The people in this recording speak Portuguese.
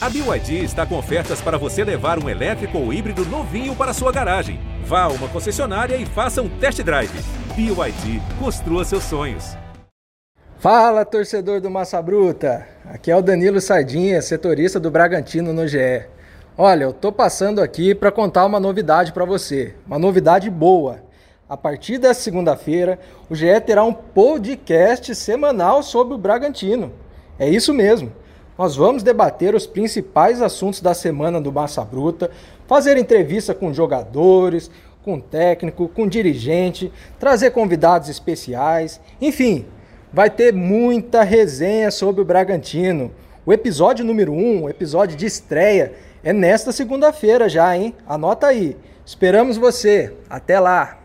A BYD está com ofertas para você levar um elétrico ou híbrido novinho para sua garagem. Vá a uma concessionária e faça um test drive. BYD, construa seus sonhos. Fala, torcedor do Massa Bruta! Aqui é o Danilo Sardinha, setorista do Bragantino no GE. Olha, eu tô passando aqui para contar uma novidade para você, uma novidade boa. A partir da segunda-feira, o GE terá um podcast semanal sobre o Bragantino. É isso mesmo. Nós vamos debater os principais assuntos da semana do Massa Bruta, fazer entrevista com jogadores, com técnico, com dirigente, trazer convidados especiais, enfim, vai ter muita resenha sobre o Bragantino. O episódio número 1, um, o episódio de estreia, é nesta segunda-feira já, hein? Anota aí. Esperamos você. Até lá.